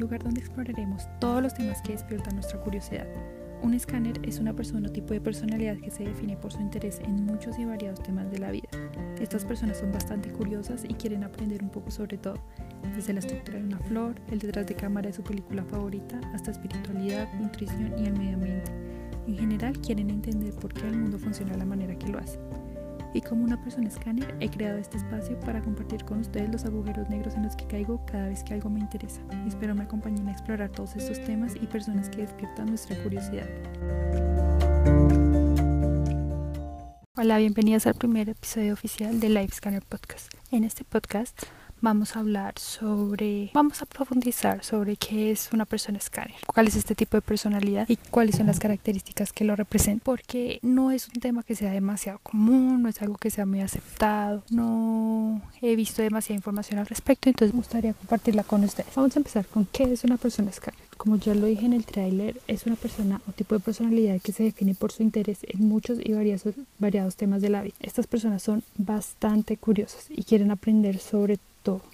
lugar donde exploraremos todos los temas que despiertan nuestra curiosidad. Un escáner es una persona o tipo de personalidad que se define por su interés en muchos y variados temas de la vida. Estas personas son bastante curiosas y quieren aprender un poco sobre todo, desde la estructura de una flor, el detrás de cámara de su película favorita, hasta espiritualidad, nutrición y el medio ambiente. En general quieren entender por qué el mundo funciona de la manera que lo hace y como una persona escáner he creado este espacio para compartir con ustedes los agujeros negros en los que caigo cada vez que algo me interesa. Espero me acompañen a explorar todos estos temas y personas que despiertan nuestra curiosidad. Hola, bienvenidas al primer episodio oficial de Life Scanner Podcast. En este podcast vamos a hablar sobre, vamos a profundizar sobre qué es una persona escáner, cuál es este tipo de personalidad y cuáles son las características que lo representan, porque no es un tema que sea demasiado común, no es algo que sea muy aceptado, no he visto demasiada información al respecto, entonces me gustaría compartirla con ustedes. Vamos a empezar con qué es una persona escáner. Como ya lo dije en el tráiler, es una persona o tipo de personalidad que se define por su interés en muchos y variados, variados temas de la vida. Estas personas son bastante curiosas y quieren aprender sobre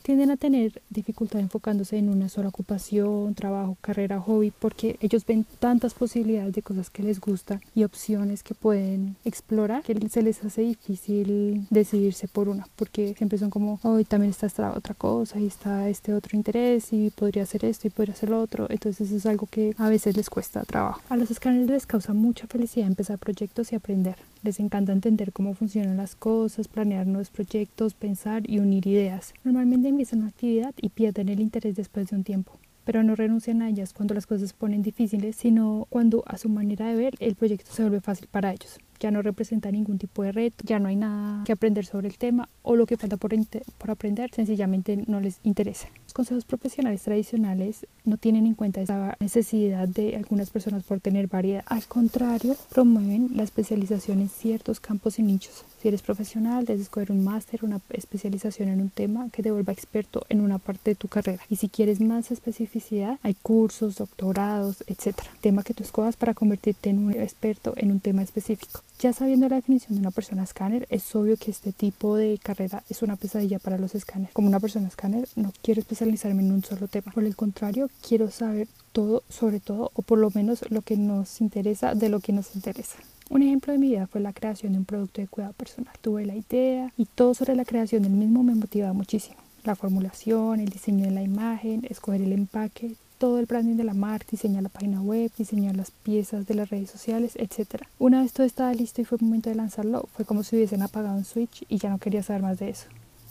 Tienden a tener dificultad enfocándose en una sola ocupación, trabajo, carrera, hobby, porque ellos ven tantas posibilidades de cosas que les gustan y opciones que pueden explorar que se les hace difícil decidirse por una, porque siempre son como, hoy también está esta otra cosa y está este otro interés y podría hacer esto y podría hacer lo otro. Entonces eso es algo que a veces les cuesta trabajo. A los escáneres les causa mucha felicidad empezar proyectos y aprender. Les encanta entender cómo funcionan las cosas, planear nuevos proyectos, pensar y unir ideas. Normalmente empiezan una actividad y pierden el interés después de un tiempo pero no renuncian a ellas cuando las cosas se ponen difíciles, sino cuando a su manera de ver el proyecto se vuelve fácil para ellos. Ya no representa ningún tipo de reto, ya no hay nada que aprender sobre el tema o lo que falta por, por aprender sencillamente no les interesa consejos profesionales tradicionales no tienen en cuenta esa necesidad de algunas personas por tener variedad. Al contrario, promueven la especialización en ciertos campos y nichos. Si eres profesional, debes escoger un máster, una especialización en un tema que te vuelva experto en una parte de tu carrera. Y si quieres más especificidad, hay cursos, doctorados, etc. Tema que tú escojas para convertirte en un experto en un tema específico. Ya sabiendo la definición de una persona escáner, es obvio que este tipo de carrera es una pesadilla para los escáneres. Como una persona escáner, no quiero especializarme en un solo tema. Por el contrario, quiero saber todo sobre todo, o por lo menos lo que nos interesa de lo que nos interesa. Un ejemplo de mi vida fue la creación de un producto de cuidado personal. Tuve la idea y todo sobre la creación del mismo me motivaba muchísimo. La formulación, el diseño de la imagen, escoger el empaque, todo el branding de la marca, diseñar la página web, diseñar las piezas de las redes sociales, etc. Una vez todo estaba listo y fue el momento de lanzarlo, fue como si hubiesen apagado un switch y ya no quería saber más de eso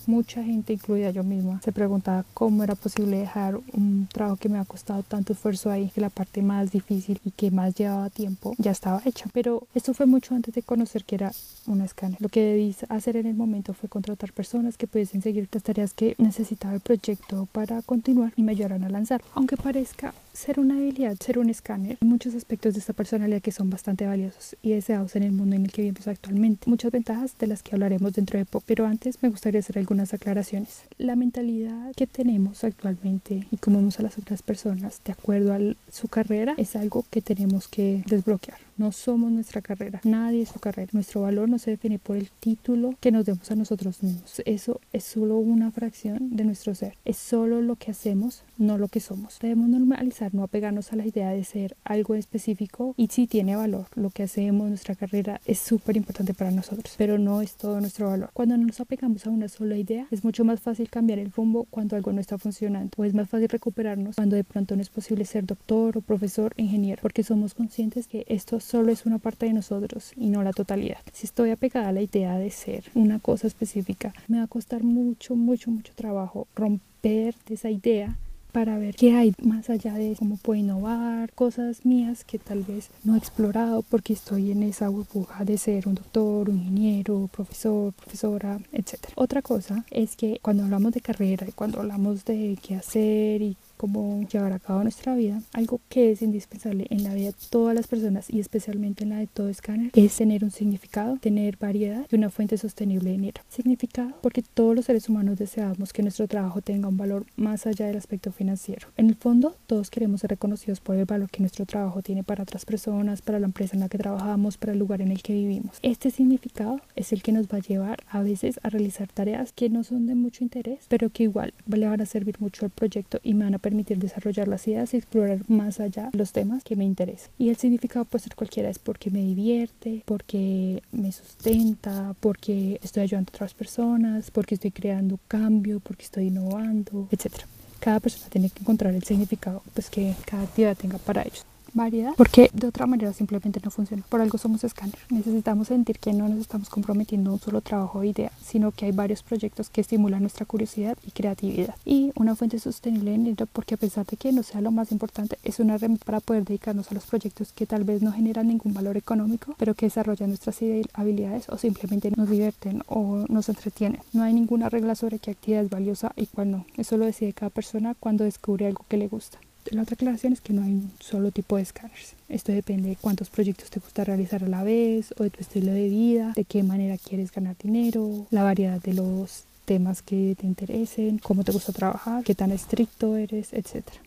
mucha gente, incluida yo misma, se preguntaba cómo era posible dejar un trabajo que me ha costado tanto esfuerzo ahí, que la parte más difícil y que más llevaba tiempo ya estaba hecha. Pero esto fue mucho antes de conocer que era una escáner. Lo que debí hacer en el momento fue contratar personas que pudiesen seguir las tareas que necesitaba el proyecto para continuar y me ayudaran a lanzar. Aunque parezca ser una habilidad, ser un escáner, hay muchos aspectos de esta personalidad que son bastante valiosos y deseados en el mundo en el que vivimos actualmente. Muchas ventajas de las que hablaremos dentro de poco, pero antes me gustaría hacer algunas aclaraciones. La mentalidad que tenemos actualmente y cómo vemos a las otras personas de acuerdo a su carrera es algo que tenemos que desbloquear. No somos nuestra carrera, nadie es su carrera. Nuestro valor no se define por el título que nos demos a nosotros mismos. Eso es solo una fracción de nuestro ser. Es solo lo que hacemos, no lo que somos. Debemos normalizar, no apegarnos a la idea de ser algo específico y si tiene valor. Lo que hacemos, nuestra carrera es súper importante para nosotros, pero no es todo nuestro valor. Cuando no nos apegamos a una sola idea, es mucho más fácil cambiar el rumbo cuando algo no está funcionando o es más fácil recuperarnos cuando de pronto no es posible ser doctor o profesor, ingeniero, porque somos conscientes que esto solo es una parte de nosotros y no la totalidad. Si estoy apegada a la idea de ser una cosa específica, me va a costar mucho, mucho, mucho trabajo romper esa idea para ver qué hay más allá de cómo puedo innovar, cosas mías que tal vez no he explorado porque estoy en esa burbuja de ser un doctor, un ingeniero, profesor, profesora, etc. Otra cosa es que cuando hablamos de carrera y cuando hablamos de qué hacer y cómo llevar a cabo nuestra vida, algo que es indispensable en la vida de todas las personas y especialmente en la de todo escáner es tener un significado, tener variedad y una fuente sostenible de dinero. Significado porque todos los seres humanos deseamos que nuestro trabajo tenga un valor más allá del aspecto financiero. En el fondo, todos queremos ser reconocidos por el valor que nuestro trabajo tiene para otras personas, para la empresa en la que trabajamos, para el lugar en el que vivimos. Este significado es el que nos va a llevar a veces a realizar tareas que no son de mucho interés, pero que igual le van a servir mucho al proyecto y me van a permitir desarrollar las ideas y explorar más allá los temas que me interesan. Y el significado puede ser cualquiera, es porque me divierte, porque me sustenta, porque estoy ayudando a otras personas, porque estoy creando cambio, porque estoy innovando, etc. Cada persona tiene que encontrar el significado pues, que cada actividad tenga para ellos variedad, porque de otra manera simplemente no funciona. Por algo somos escáner. Necesitamos sentir que no nos estamos comprometiendo a un solo trabajo o idea, sino que hay varios proyectos que estimulan nuestra curiosidad y creatividad. Y una fuente sostenible de dinero, porque a pesar de que no sea lo más importante, es una herramienta para poder dedicarnos a los proyectos que tal vez no generan ningún valor económico, pero que desarrollan nuestras habilidades o simplemente nos divierten o nos entretienen. No hay ninguna regla sobre qué actividad es valiosa y cuál no. Eso lo decide cada persona cuando descubre algo que le gusta. La otra aclaración es que no hay un solo tipo de escáneres. Esto depende de cuántos proyectos te gusta realizar a la vez o de tu estilo de vida, de qué manera quieres ganar dinero, la variedad de los temas que te interesen, cómo te gusta trabajar, qué tan estricto eres, etcétera.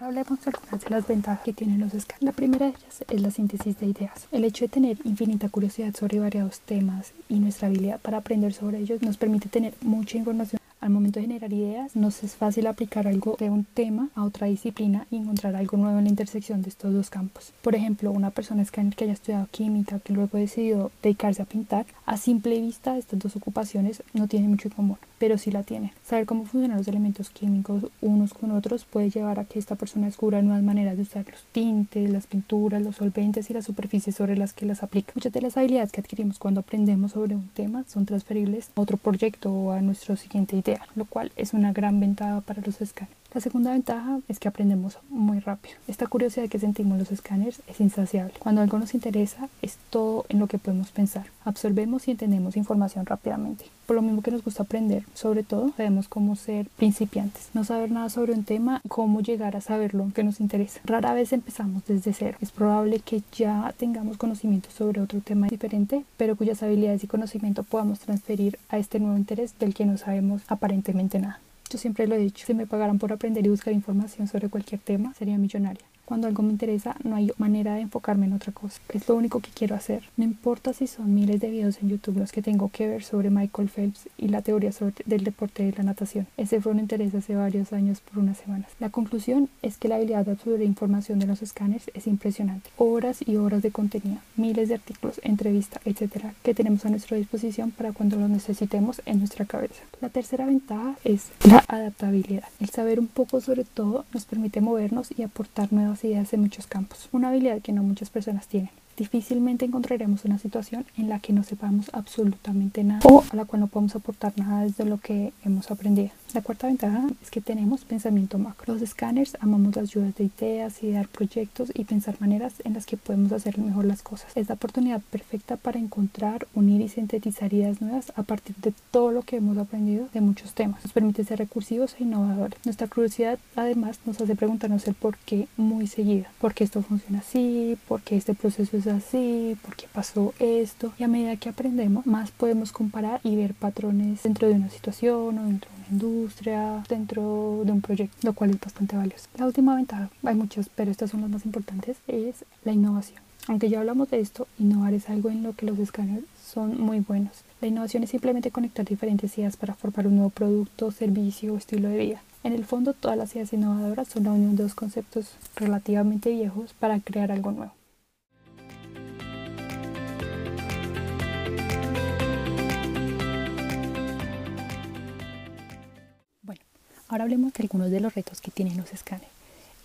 Ahora hablemos de algunas de las ventajas que tienen los scans. La primera de ellas es la síntesis de ideas. El hecho de tener infinita curiosidad sobre variados temas y nuestra habilidad para aprender sobre ellos nos permite tener mucha información al momento de generar ideas, nos es fácil aplicar algo de un tema a otra disciplina y encontrar algo nuevo en la intersección de estos dos campos. Por ejemplo, una persona que haya estudiado química, que luego ha decidido dedicarse a pintar, a simple vista estas dos ocupaciones no tienen mucho en común, pero sí la tienen. Saber cómo funcionan los elementos químicos unos con otros puede llevar a que esta persona descubra nuevas maneras de usar los tintes, las pinturas, los solventes y las superficies sobre las que las aplica. Muchas de las habilidades que adquirimos cuando aprendemos sobre un tema son transferibles a otro proyecto o a nuestro siguiente idea lo cual es una gran ventaja para los escáneres. La segunda ventaja es que aprendemos muy rápido. Esta curiosidad que sentimos los escáneres es insaciable. Cuando algo nos interesa es todo en lo que podemos pensar. Absorbemos y entendemos información rápidamente. Por lo mismo que nos gusta aprender, sobre todo sabemos cómo ser principiantes, no saber nada sobre un tema, cómo llegar a saber lo que nos interesa. Rara vez empezamos desde cero. Es probable que ya tengamos conocimiento sobre otro tema diferente, pero cuyas habilidades y conocimiento podamos transferir a este nuevo interés del que no sabemos aparentemente nada. Yo siempre lo he dicho, si me pagaran por aprender y buscar información sobre cualquier tema, sería millonaria. Cuando algo me interesa, no hay manera de enfocarme en otra cosa. Es lo único que quiero hacer. No importa si son miles de videos en YouTube los que tengo que ver sobre Michael Phelps y la teoría del deporte de la natación. Ese fue un interés hace varios años por unas semanas. La conclusión es que la habilidad de absorber información de los escáneres es impresionante. Horas y horas de contenido, miles de artículos, entrevistas, etcétera, que tenemos a nuestra disposición para cuando los necesitemos en nuestra cabeza. La tercera ventaja es la adaptabilidad. El saber un poco sobre todo nos permite movernos y aportar nuevas ideas en muchos campos, una habilidad que no muchas personas tienen. Difícilmente encontraremos una situación en la que no sepamos absolutamente nada o a la cual no podemos aportar nada desde lo que hemos aprendido. La cuarta ventaja es que tenemos pensamiento macro. Los escáneres amamos las ayudas de ideas, idear proyectos y pensar maneras en las que podemos hacer mejor las cosas. Es la oportunidad perfecta para encontrar, unir y sintetizar ideas nuevas a partir de todo lo que hemos aprendido de muchos temas. Nos permite ser recursivos e innovadores. Nuestra curiosidad además nos hace preguntarnos el por qué muy seguido. ¿Por qué esto funciona así? ¿Por qué este proceso es así, por qué pasó esto. Y a medida que aprendemos, más podemos comparar y ver patrones dentro de una situación o dentro de una industria, dentro de un proyecto, lo cual es bastante valioso. La última ventaja, hay muchas, pero estas son las más importantes, es la innovación. Aunque ya hablamos de esto, innovar es algo en lo que los escáneres son muy buenos. La innovación es simplemente conectar diferentes ideas para formar un nuevo producto, servicio o estilo de vida. En el fondo, todas las ideas innovadoras son la unión de dos conceptos relativamente viejos para crear algo nuevo. Ahora hablemos de algunos de los retos que tienen los escáneres.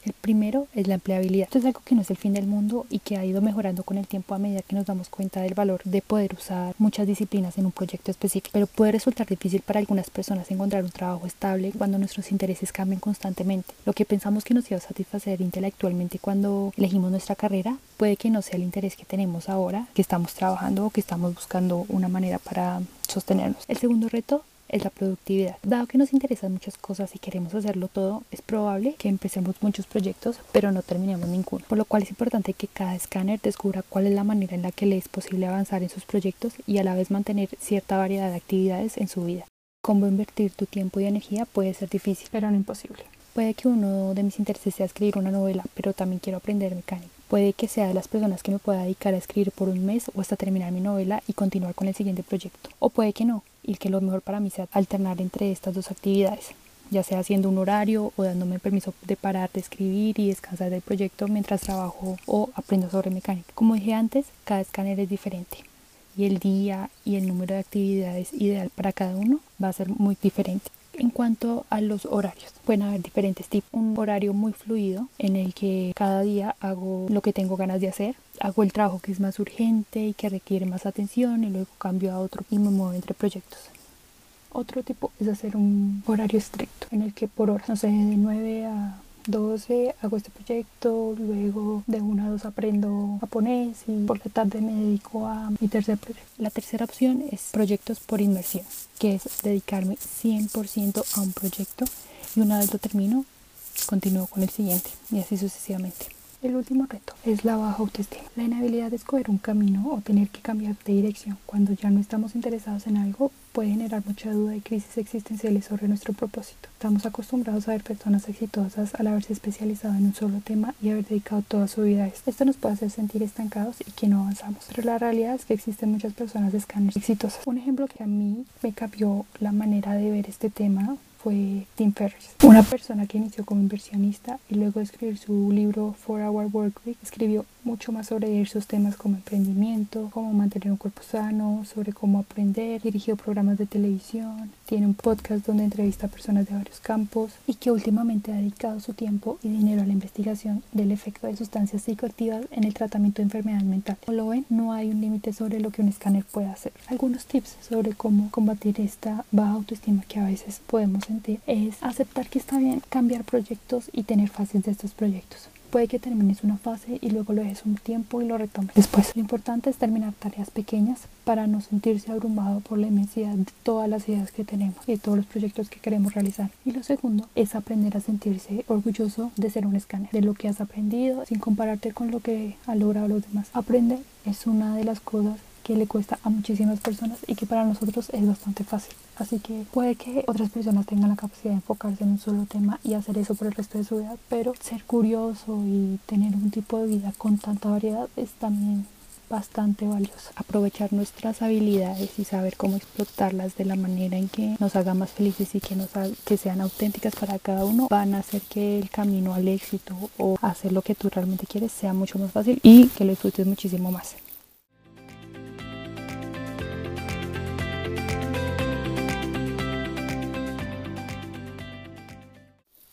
El primero es la empleabilidad. Esto es algo que no es el fin del mundo y que ha ido mejorando con el tiempo a medida que nos damos cuenta del valor de poder usar muchas disciplinas en un proyecto específico. Pero puede resultar difícil para algunas personas encontrar un trabajo estable cuando nuestros intereses cambian constantemente. Lo que pensamos que nos iba a satisfacer intelectualmente cuando elegimos nuestra carrera puede que no sea el interés que tenemos ahora, que estamos trabajando o que estamos buscando una manera para sostenernos. El segundo reto es la productividad. Dado que nos interesan muchas cosas y queremos hacerlo todo, es probable que empecemos muchos proyectos, pero no terminemos ninguno. Por lo cual es importante que cada escáner descubra cuál es la manera en la que le es posible avanzar en sus proyectos y a la vez mantener cierta variedad de actividades en su vida. Cómo invertir tu tiempo y energía puede ser difícil, pero no imposible. Puede que uno de mis intereses sea escribir una novela, pero también quiero aprender mecánica Puede que sea de las personas que me pueda dedicar a escribir por un mes o hasta terminar mi novela y continuar con el siguiente proyecto. O puede que no, y que lo mejor para mí sea alternar entre estas dos actividades, ya sea haciendo un horario o dándome permiso de parar de escribir y descansar del proyecto mientras trabajo o aprendo sobre mecánica. Como dije antes, cada escáner es diferente y el día y el número de actividades ideal para cada uno va a ser muy diferente. En cuanto a los horarios, pueden haber diferentes tipos. Un horario muy fluido en el que cada día hago lo que tengo ganas de hacer, hago el trabajo que es más urgente y que requiere más atención y luego cambio a otro y me muevo entre proyectos. Otro tipo es hacer un horario estricto en el que por horas, no sé, de 9 a 12 hago este proyecto, luego de 1 a 2 aprendo japonés y por la tarde me dedico a mi tercer proyecto. La tercera opción es proyectos por inmersión, que es dedicarme 100% a un proyecto y una vez lo termino, continúo con el siguiente y así sucesivamente. El último reto es la baja autoestima. La inhabilidad de escoger un camino o tener que cambiar de dirección cuando ya no estamos interesados en algo puede generar mucha duda y crisis existenciales sobre nuestro propósito. Estamos acostumbrados a ver personas exitosas al haberse especializado en un solo tema y haber dedicado toda su vida a esto. Esto nos puede hacer sentir estancados y que no avanzamos. Pero la realidad es que existen muchas personas exitosas. Un ejemplo que a mí me cambió la manera de ver este tema fue Tim Ferriss, una persona que inició como inversionista y luego de escribir su libro Four Hour Work Week escribió mucho más sobre esos temas como emprendimiento, cómo mantener un cuerpo sano, sobre cómo aprender, dirigió programas de televisión, tiene un podcast donde entrevista a personas de varios campos y que últimamente ha dedicado su tiempo y dinero a la investigación del efecto de sustancias psicoactivas en el tratamiento de enfermedad mental. Como lo ven, no hay un límite sobre lo que un escáner puede hacer. Algunos tips sobre cómo combatir esta baja autoestima que a veces podemos es aceptar que está bien cambiar proyectos y tener fases de estos proyectos. Puede que termines una fase y luego lo dejes un tiempo y lo retomes después. Lo importante es terminar tareas pequeñas para no sentirse abrumado por la inmensidad de todas las ideas que tenemos y todos los proyectos que queremos realizar. Y lo segundo es aprender a sentirse orgulloso de ser un escáner, de lo que has aprendido sin compararte con lo que ha logrado los demás. Aprender es una de las cosas que le cuesta a muchísimas personas y que para nosotros es bastante fácil. Así que puede que otras personas tengan la capacidad de enfocarse en un solo tema y hacer eso por el resto de su vida, pero ser curioso y tener un tipo de vida con tanta variedad es también bastante valioso. Aprovechar nuestras habilidades y saber cómo explotarlas de la manera en que nos haga más felices y que, nos que sean auténticas para cada uno van a hacer que el camino al éxito o hacer lo que tú realmente quieres sea mucho más fácil y que lo disfrutes muchísimo más.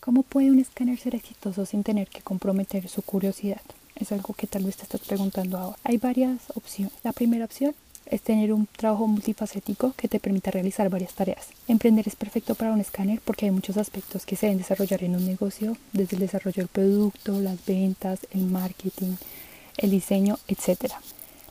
¿Cómo puede un escáner ser exitoso sin tener que comprometer su curiosidad? Es algo que tal vez te estás preguntando ahora. Hay varias opciones. La primera opción es tener un trabajo multifacético que te permita realizar varias tareas. Emprender es perfecto para un escáner porque hay muchos aspectos que se deben desarrollar en un negocio, desde el desarrollo del producto, las ventas, el marketing, el diseño, etc.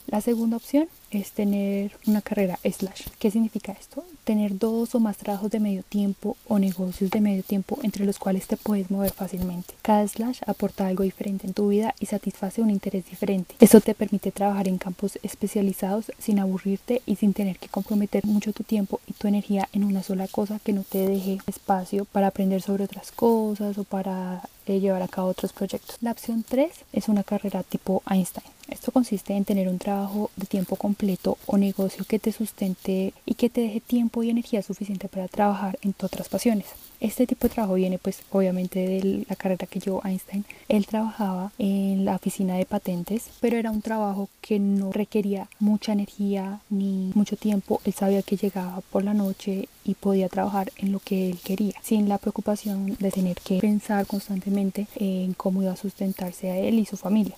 La segunda opción es tener una carrera slash. ¿Qué significa esto? Tener dos o más trabajos de medio tiempo o negocios de medio tiempo entre los cuales te puedes mover fácilmente. Cada slash aporta algo diferente en tu vida y satisface un interés diferente. Esto te permite trabajar en campos especializados sin aburrirte y sin tener que comprometer mucho tu tiempo y tu energía en una sola cosa que no te deje espacio para aprender sobre otras cosas o para eh, llevar a cabo otros proyectos. La opción 3 es una carrera tipo Einstein. Esto consiste en tener un trabajo de tiempo completo o negocio que te sustente y que te deje tiempo y energía suficiente para trabajar en tus otras pasiones. Este tipo de trabajo viene pues obviamente de la carrera que yo Einstein. Él trabajaba en la oficina de patentes, pero era un trabajo que no requería mucha energía ni mucho tiempo. Él sabía que llegaba por la noche y podía trabajar en lo que él quería, sin la preocupación de tener que pensar constantemente en cómo iba a sustentarse a él y su familia.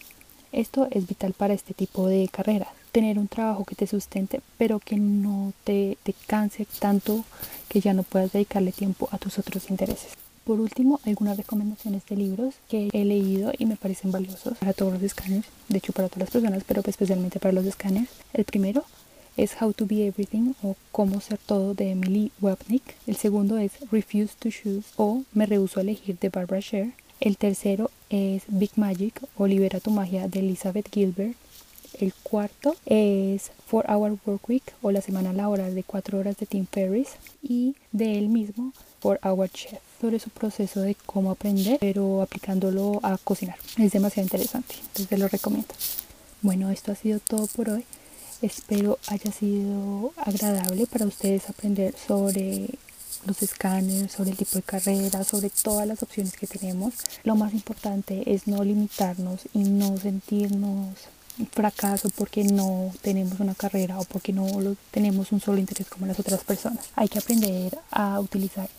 Esto es vital para este tipo de carreras. Tener un trabajo que te sustente, pero que no te, te canse tanto que ya no puedas dedicarle tiempo a tus otros intereses. Por último, algunas recomendaciones de libros que he leído y me parecen valiosos para todos los escáneres, de hecho para todas las personas, pero especialmente para los escáneres. El primero es How to Be Everything o Cómo ser todo de Emily Wapnick. El segundo es Refuse to Choose o Me rehuso a elegir de Barbara Sher. El tercero es Big Magic o Libera tu magia de Elizabeth Gilbert. El cuarto es 4 Hour Work Week o la semana laboral de 4 horas de Tim Ferriss y de él mismo 4 Hour Chef sobre su proceso de cómo aprender pero aplicándolo a cocinar. Es demasiado interesante, entonces lo recomiendo. Bueno, esto ha sido todo por hoy. Espero haya sido agradable para ustedes aprender sobre los escáneres, sobre el tipo de carrera, sobre todas las opciones que tenemos. Lo más importante es no limitarnos y no sentirnos fracaso porque no tenemos una carrera o porque no tenemos un solo interés como las otras personas. Hay que aprender a utilizar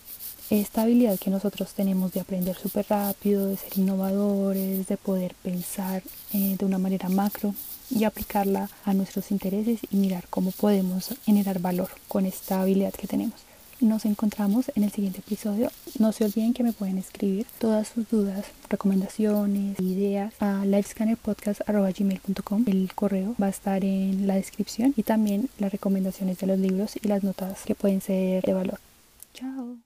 esta habilidad que nosotros tenemos de aprender súper rápido, de ser innovadores, de poder pensar eh, de una manera macro y aplicarla a nuestros intereses y mirar cómo podemos generar valor con esta habilidad que tenemos. Nos encontramos en el siguiente episodio. No se olviden que me pueden escribir todas sus dudas, recomendaciones, ideas a livescannerpodcast.gmail.com. El correo va a estar en la descripción y también las recomendaciones de los libros y las notas que pueden ser de valor. Chao.